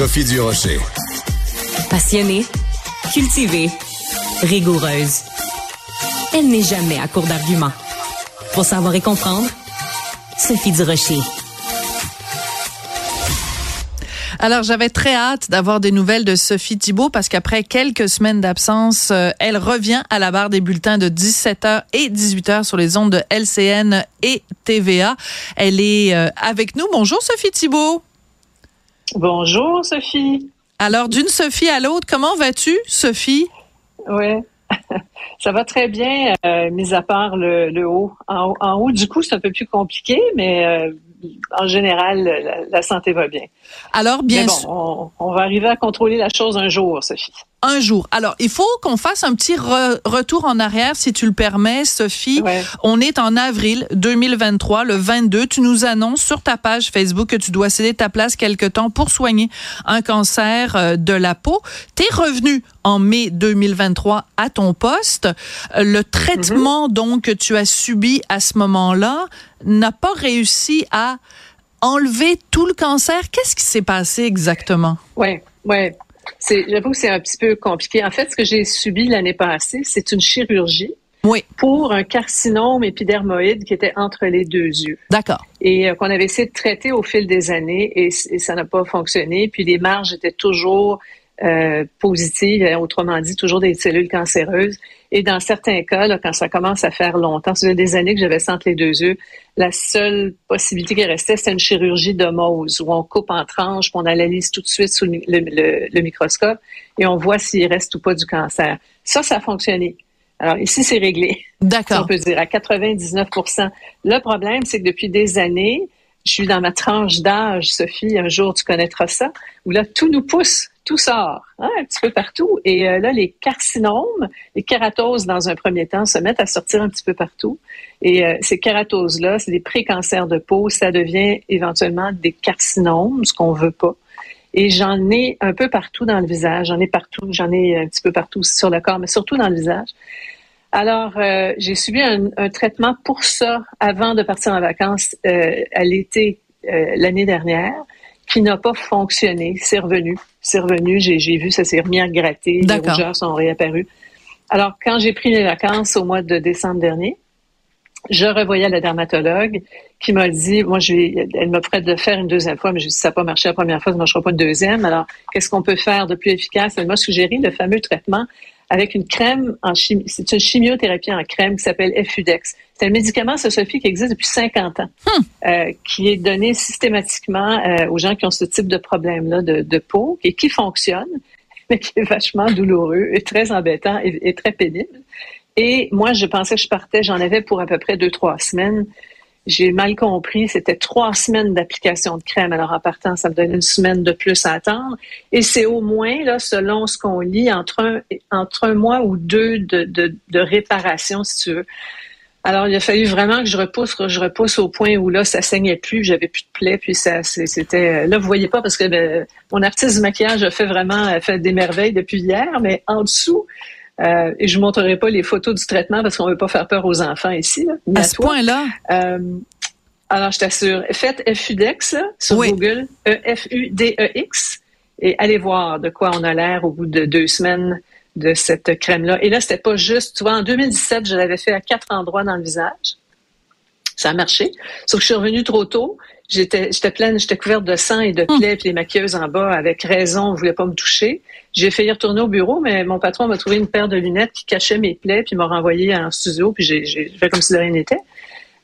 Sophie Durocher. Passionnée, cultivée, rigoureuse. Elle n'est jamais à court d'arguments. Pour savoir et comprendre, Sophie Durocher. Alors, j'avais très hâte d'avoir des nouvelles de Sophie Thibault parce qu'après quelques semaines d'absence, euh, elle revient à la barre des bulletins de 17h et 18h sur les ondes de LCN et TVA. Elle est euh, avec nous. Bonjour, Sophie Thibault. Bonjour, Sophie. Alors, d'une Sophie à l'autre, comment vas-tu, Sophie? Oui, ça va très bien, euh, mis à part le, haut. En, haut, du coup, c'est un peu plus compliqué, mais en général, la, santé va bien. Alors, bien sûr. On, va arriver à contrôler la chose un jour, Sophie. Un jour. Alors, il faut qu'on fasse un petit retour en arrière, si tu le permets, Sophie. On est en avril 2023, le 22. Tu nous annonces sur ta page Facebook que tu dois céder ta place quelque temps pour soigner un cancer euh, de la peau. Tu es revenu en mai 2023 à ton poste. Le traitement, mm-hmm. donc, que tu as subi à ce moment-là n'a pas réussi à enlever tout le cancer. Qu'est-ce qui s'est passé exactement? Oui, oui. J'avoue que c'est un petit peu compliqué. En fait, ce que j'ai subi l'année passée, c'est une chirurgie oui. pour un carcinome épidermoïde qui était entre les deux yeux. D'accord. Et euh, qu'on avait essayé de traiter au fil des années et, ça n'a pas fonctionné. Puis les marges étaient toujours euh, positives, autrement dit, toujours des cellules cancéreuses. Et dans certains cas, là, quand ça commence à faire longtemps, ça fait des années que j'avais ça entre les deux yeux, la seule possibilité qui restait, c'était une chirurgie de Mohs, où on coupe en tranches, puis on analyse tout de suite sous le, microscope et on voit s'il reste ou pas du cancer. Ça, ça a fonctionné. Alors ici, c'est réglé. D'accord. On peut dire à 99% Le problème, c'est que depuis des années, je suis dans ma tranche d'âge, Sophie, un jour tu connaîtras ça, où là, tout nous pousse tout sort hein, un petit peu partout. Et euh, là, les carcinomes, les kératoses, dans un premier temps, se mettent à sortir un petit peu partout. Et euh, ces kératoses-là, c'est des pré-cancers de peau. Ça devient éventuellement des carcinomes, ce qu'on veut pas. Et j'en ai un peu partout dans le visage. J'en ai partout. J'en ai un petit peu partout sur le corps, mais surtout dans le visage. Alors, euh, j'ai subi un, un, traitement pour ça avant de partir en vacances à l'été l'année dernière qui n'a pas fonctionné. C'est revenu. C'est revenu. J'ai vu, ça s'est remis à gratter. Les rougeurs sont réapparues. Alors, quand j'ai pris les vacances au mois de décembre dernier, je revoyais la dermatologue qui m'a dit, moi, je vais, elle m'a prête de faire une deuxième fois, mais je dis, ça n'a pas marché la première fois, ça ne marchera pas une deuxième. Alors, qu'est-ce qu'on peut faire de plus efficace? Elle m'a suggéré le fameux traitement avec une crème en chimie. C'est une chimiothérapie en crème qui s'appelle Fudex. C'est un médicament, ce Sophie, qui existe depuis 50 ans, hmm. euh, qui est donné systématiquement euh, aux gens qui ont ce type de problème-là de, de, peau et qui fonctionne, mais qui est vachement douloureux et très embêtant et, très pénible. Et moi, je pensais que je partais, j'en avais pour à peu près deux, trois semaines. J'ai mal compris, c'était trois semaines d'application de crème. Alors, en partant, ça me donne une semaine de plus à attendre. Et c'est au moins, là, selon ce qu'on lit, entre un, entre un mois ou deux de, de, réparation, si tu veux. Alors, il a fallu vraiment que je repousse, que je repousse au point où là, ça saignait plus, j'avais plus de plaies, puis ça, c'était. Là, vous voyez pas parce que ben, mon artiste du maquillage a fait vraiment a fait des merveilles depuis hier, mais en dessous, euh, et je vous montrerai pas les photos du traitement parce qu'on veut pas faire peur aux enfants ici. Là, à, ce point-là? Euh, alors, je t'assure, faites FUDEX sur Google, E-F-U-D-E-X, et allez voir de quoi on a l'air au bout de deux semaines de cette crème-là. Et là, c'était pas juste, tu vois, en 2017, je l'avais fait à quatre endroits dans le visage. Ça a marché. Sauf que je suis revenue trop tôt. J'étais, j'étais pleine, j'étais couverte de sang et de hum. plaies, puis les maquilleuses en bas, avec raison, ne voulaient pas me toucher. J'ai failli retourner au bureau, mais mon patron m'a trouvé une paire de lunettes qui cachait mes plaies, puis m'a renvoyé en studio, puis j'ai, fait comme si de rien n'était.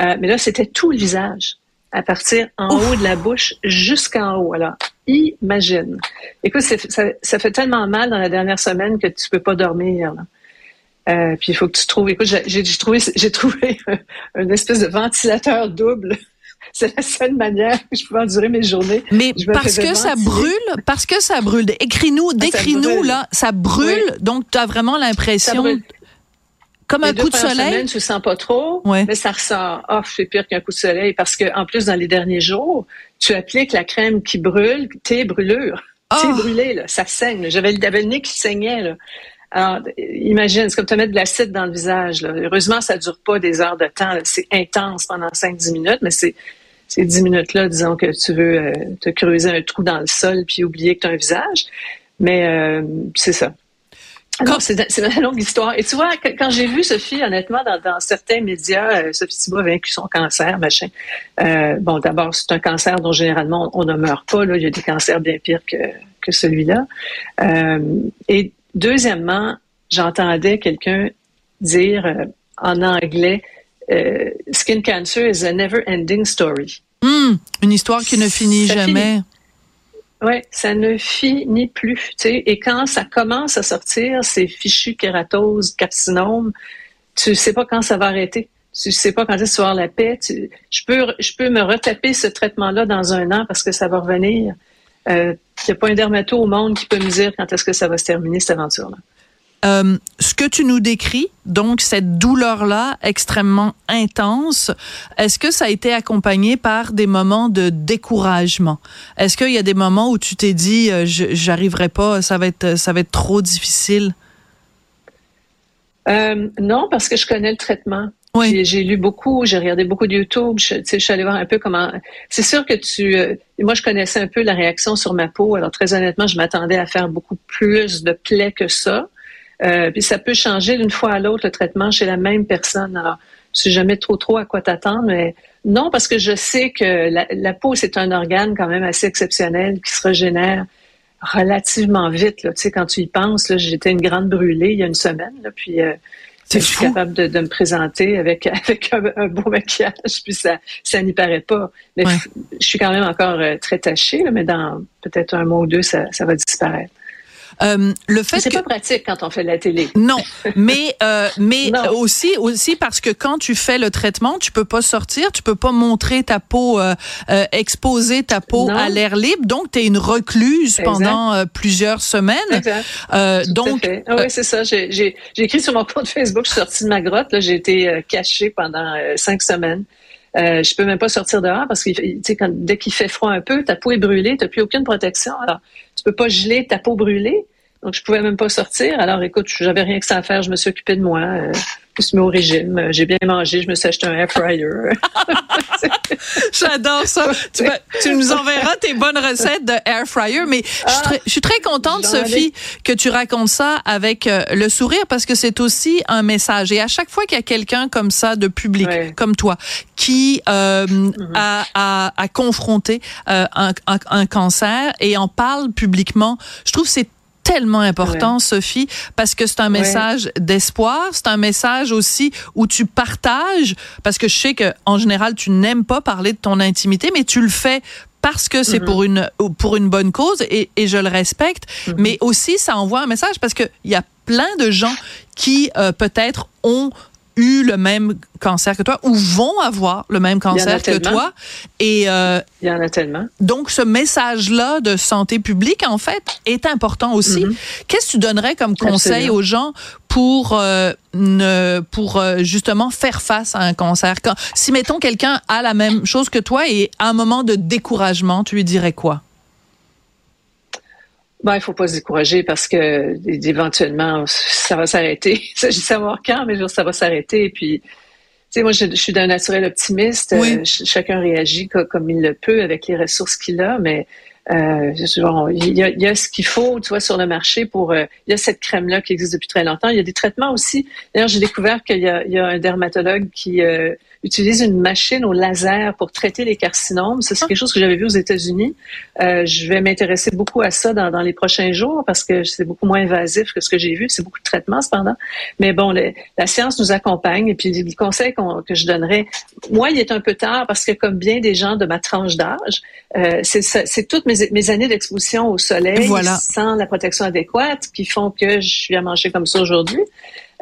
Euh, mais là, c'était tout le visage, à partir en haut de la bouche jusqu'en haut. Alors, imagine. Écoute, ça, fait tellement mal dans la dernière semaine que tu peux pas dormir. Euh, puis il faut que tu trouves. Écoute, j'ai trouvé, j'ai trouvé une espèce de ventilateur double. C'est la seule manière que je pouvais endurer mes journées. Mais parce que ça brûle, parce que ça brûle. Écris-nous, ah, décris-nous là, ça brûle. Donc tu as vraiment l'impression comme un coup de soleil. Semaine, tu sens pas trop, mais ça ressort. Oh, c'est pire qu'un coup de soleil parce que en plus dans les derniers jours, tu appliques la crème qui brûle, tes brûlures, oh. t'es brûlé là, ça saigne. J'avais le nez qui saignait là. Alors, imagine, c'est comme te mettre de l'acide dans le visage. Là. Heureusement, ça dure pas des heures de temps. C'est intense pendant 5-10 minutes, mais c'est ces dix minutes-là, disons que tu veux euh, te creuser un trou dans le sol puis oublier que tu as un visage. Mais euh, c'est ça. C'est une longue histoire. Et tu vois, quand j'ai vu Sophie, honnêtement, dans, certains médias, euh, Sophie Thibault a vaincu son cancer, machin. Euh, bon, d'abord, c'est un cancer dont généralement on, ne meurt pas. Là. Il y a des cancers bien pires que, que celui-là. Euh, et deuxièmement, j'entendais quelqu'un dire euh, en anglais, euh, Skin cancer is a never-ending story. Hmm, une histoire qui ne finit jamais. Oui, ça ne finit plus. Tu sais, et quand ça commence à sortir, ces fichus kératoses, carcinomes, tu sais pas quand ça va arrêter. Tu sais pas quand est-ce que tu vas avoir la paix. je, peux, je peux me retaper ce traitement-là dans un an parce que ça va revenir. Il euh, n'y a pas un dermato au monde qui peut me dire quand est-ce que ça va se terminer, cette aventure-là. Euh, ce que tu nous décris, donc cette douleur-là extrêmement intense, est-ce que ça a été accompagné par des moments de découragement? Est-ce qu'il y a des moments où tu t'es dit euh, j'arriverai pas, ça va être ça va être trop difficile? Euh, Non, parce que je connais le traitement. Oui. J'ai lu beaucoup, j'ai regardé beaucoup de YouTube. Je, je suis allée voir un peu comment. C'est sûr que tu. Euh, moi, je connaissais un peu la réaction sur ma peau. Alors très honnêtement, je m'attendais à faire beaucoup plus de plaies que ça. Euh, puis ça peut changer d'une fois à l'autre le traitement chez la même personne. Alors, je sais jamais trop trop à quoi t'attendre, mais non, parce que je sais que la, peau, c'est un organe quand même assez exceptionnel qui se régénère relativement vite. Là. Tu sais, quand tu y penses, j'étais une grande brûlée il y a une semaine, là, puis euh, je suis capable de, me présenter avec, avec un, beau maquillage, puis ça, ça n'y paraît pas. Mais je suis quand même encore euh, très tachée, mais dans peut-être un mois ou deux, ça, ça va disparaître. Euh, le fait c'est pas pratique quand on fait de la télé. Non, mais euh, mais aussi aussi parce que quand tu fais le traitement, tu peux pas sortir, tu peux pas montrer ta peau, euh, euh exposer ta peau à l'air libre, donc tu es une recluse pendant euh, plusieurs semaines. Exact. donc ah oui, c'est ça. J'ai j'ai écrit sur mon compte Facebook, je suis sortie de ma grotte, là, j'ai été cachée pendant cinq semaines. Euh, je peux même pas sortir dehors parce que dès qu'il fait froid un peu, ta peau est brûlée, tu n'as plus aucune protection. Alors, tu peux pas geler ta peau brûlée. Donc, je pouvais même pas sortir. Alors, écoute, j'avais rien que ça à faire. Je me suis occupée de moi. Euh, je me suis mis au régime. Euh, j'ai bien mangé. Je me suis acheté un air fryer. J'adore ça. Tu, tu, nous enverras tes bonnes recettes de air fryer. Mais je, suis très, je, suis très, contente, Sophie, que tu racontes ça avec euh, le sourire parce que c'est aussi un message. Et à chaque fois qu'il y a quelqu'un comme ça de public, comme toi, qui euh, mm-hmm. a, a, a, confronté un, un, un cancer et en parle publiquement, je trouve c'est tellement important, Sophie, parce que c'est un message d'espoir, c'est un message aussi où tu partages, parce que je sais que en général tu n'aimes pas parler de ton intimité, mais tu le fais parce que c'est mm-hmm. pour une pour une bonne cause et, et je le respecte, mm-hmm. mais aussi ça envoie un message parce que il y a plein de gens qui euh, peut-être ont eu le même cancer que toi ou vont avoir le même cancer que toi. Et euh, il y en a tellement. Donc ce message-là de santé publique en fait est important aussi. Mm-hmm. Qu'est-ce que tu donnerais comme conseil aux gens pour euh, ne pour euh, justement faire face à un cancer? Quand, Si mettons quelqu'un a la même chose que toi et à un moment de découragement, tu lui dirais quoi? Ben, il faut pas se décourager parce que éventuellement, ça va s'arrêter. Il s'agit de savoir quand, mais ça va s'arrêter. Et puis, tu sais, moi, je, suis d'un naturel optimiste. Euh, chacun réagit comme il le peut avec les ressources qu'il a, mais euh, il, y a, ce qu'il faut, tu vois, sur le marché pour. Euh, il y a cette crème-là qui existe depuis très longtemps. Il y a des traitements aussi. D'ailleurs, j'ai découvert qu'il y, a, un dermatologue qui euh, utilise une machine au laser pour traiter les carcinomes. c'est quelque chose que j'avais vu aux États-Unis. Euh, je vais m'intéresser beaucoup à ça dans, les prochains jours parce que c'est beaucoup moins invasif que ce que j'ai vu. C'est beaucoup de traitements cependant. Mais bon, la science nous accompagne et puis les conseils que je donnerais, moi, il est un peu tard parce que comme bien des gens de ma tranche d'âge, c'est toutes mes, mes années d'exposition au soleil sans la protection adéquate qui font que je suis à manger comme ça aujourd'hui.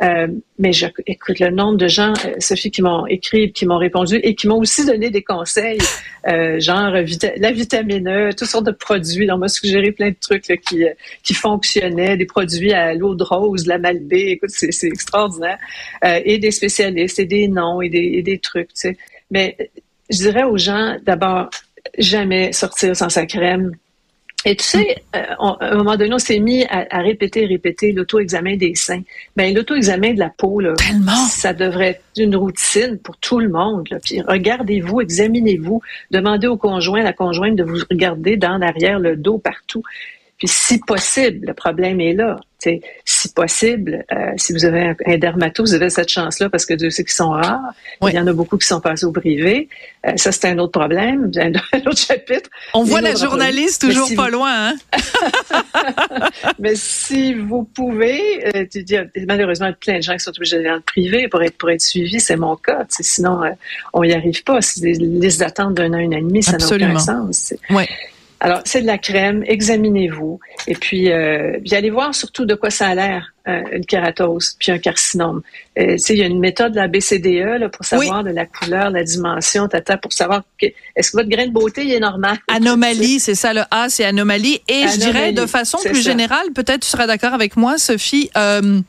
Euh, mais je, écoute, le nombre de gens, euh, Sophie, qui m'ont écrit, qui m'ont répondu et qui m'ont aussi donné des conseils, euh, genre la vitamine E, toutes sortes de produits. On m'a suggéré plein de trucs qui, qui fonctionnaient, des produits à l'eau de rose, la malbée. Écoute, c'est, c'est extraordinaire. Euh, et des spécialistes, et des noms, et des, et des trucs, tu sais. Mais je dirais aux gens, d'abord, jamais sortir sans sa crème Et tu sais, euh, à un moment donné, on s'est mis à, répéter, répéter l'auto-examen des seins. Ben, l'auto-examen de la peau, là, ça devrait être une routine pour tout le monde. Là. Puis regardez-vous, examinez-vous, demandez au conjoint, à la conjointe de vous regarder dans l'arrière, le dos, partout. Puis si possible, le problème est là. si possible, euh, si vous avez un, dermato, vous avez cette chance-là parce que de ceux qui sont rares, il y en a beaucoup qui sont passés au privé. Euh, ça, c'est un autre problème, un, autre chapitre. On voit la journaliste toujours pas loin. Hein? Mais si vous pouvez, euh, tu dis, malheureusement, plein de gens qui sont obligés d'aller dans le privé pour être, pour être suivis, c'est mon cas. Sinon, on n'y arrive pas. Les listes d'attente d'un an, un an et demi, ça n'a aucun sens. Ouais. Alors, c'est de la crème, examinez-vous. Et puis, euh, allez voir surtout de quoi ça a l'air, euh, une kératose, puis un carcinome. Euh, il y a une méthode de la BCDE là, pour savoir de la couleur, la dimension, tata, pour savoir est-ce que votre grain de beauté est normal? Anomalie, c'est ça, le A, c'est anomalie. Et je dirais de façon plus générale, peut-être tu seras d'accord avec moi, Sophie, euh,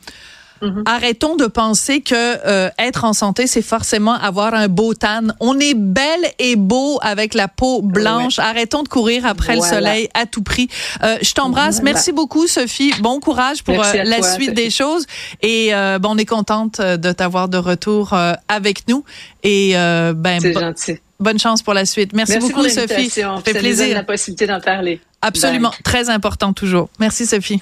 Mm-hmm. Arrêtons de penser que euh, être en santé, c'est forcément avoir un beau tan. On est belle et beau avec la peau blanche. Arrêtons de courir après le soleil à tout prix. Euh, je t'embrasse. Merci beaucoup, Sophie. Bon courage pour euh, la suite des choses. Et bon, on est contente de t'avoir de retour avec nous. Et ben, c'est gentil. Bonne chance pour la suite. Merci, beaucoup, Sophie. Ça fait plaisir. la possibilité d'en parler. Absolument. Très important toujours. Merci, Sophie.